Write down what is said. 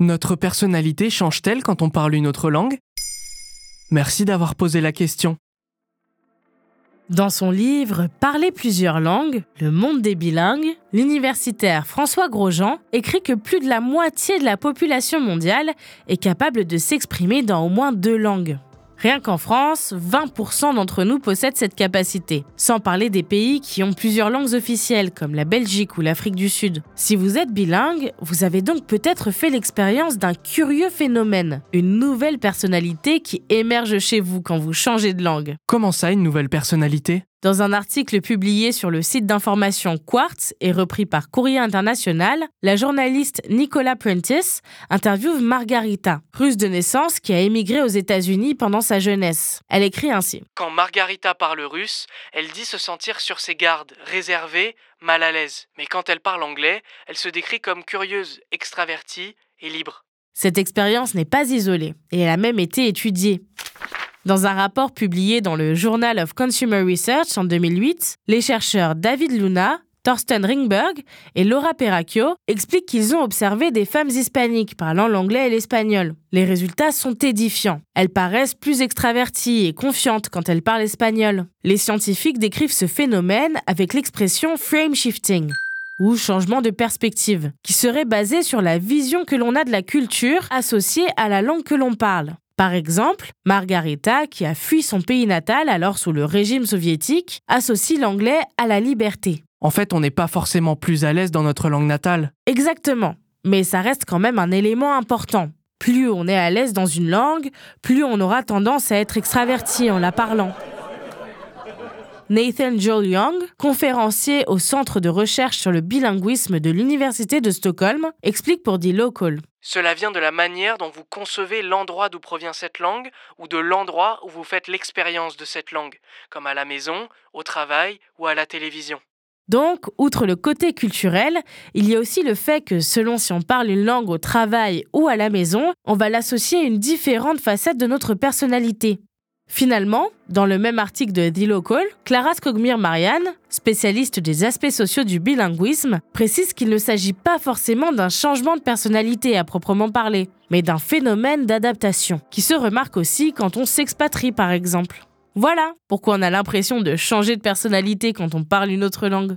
Notre personnalité change-t-elle quand on parle une autre langue? Merci d'avoir posé la question. Dans son livre Parler plusieurs langues, le monde des bilingues, l'universitaire François Grosjean écrit que plus de la moitié de la population mondiale est capable de s'exprimer dans au moins deux langues. Rien qu'en France, 20% d'entre nous possèdent cette capacité, sans parler des pays qui ont plusieurs langues officielles, comme la Belgique ou l'Afrique du Sud. Si vous êtes bilingue, vous avez donc peut-être fait l'expérience d'un curieux phénomène, une nouvelle personnalité qui émerge chez vous quand vous changez de langue. Comment ça, une nouvelle personnalité? Dans un article publié sur le site d'information Quartz et repris par Courrier International, la journaliste Nicola Prentice interviewe Margarita, russe de naissance qui a émigré aux États-Unis pendant sa jeunesse. Elle écrit ainsi Quand Margarita parle russe, elle dit se sentir sur ses gardes, réservée, mal à l'aise. Mais quand elle parle anglais, elle se décrit comme curieuse, extravertie et libre. Cette expérience n'est pas isolée et elle a même été étudiée. Dans un rapport publié dans le Journal of Consumer Research en 2008, les chercheurs David Luna, Thorsten Ringberg et Laura Peracchio expliquent qu'ils ont observé des femmes hispaniques parlant l'anglais et l'espagnol. Les résultats sont édifiants. Elles paraissent plus extraverties et confiantes quand elles parlent espagnol. Les scientifiques décrivent ce phénomène avec l'expression frame shifting ou changement de perspective, qui serait basé sur la vision que l'on a de la culture associée à la langue que l'on parle. Par exemple, Margarita, qui a fui son pays natal alors sous le régime soviétique, associe l'anglais à la liberté. En fait, on n'est pas forcément plus à l'aise dans notre langue natale. Exactement, mais ça reste quand même un élément important. Plus on est à l'aise dans une langue, plus on aura tendance à être extraverti en la parlant. Nathan Joel Young, conférencier au Centre de recherche sur le bilinguisme de l'Université de Stockholm, explique pour The Local. Cela vient de la manière dont vous concevez l'endroit d'où provient cette langue ou de l'endroit où vous faites l'expérience de cette langue, comme à la maison, au travail ou à la télévision. Donc, outre le côté culturel, il y a aussi le fait que selon si on parle une langue au travail ou à la maison, on va l'associer à une différente facette de notre personnalité. Finalement, dans le même article de The Local, Clara Skogmir-Marianne, spécialiste des aspects sociaux du bilinguisme, précise qu'il ne s'agit pas forcément d'un changement de personnalité à proprement parler, mais d'un phénomène d'adaptation, qui se remarque aussi quand on s'expatrie par exemple. Voilà pourquoi on a l'impression de changer de personnalité quand on parle une autre langue.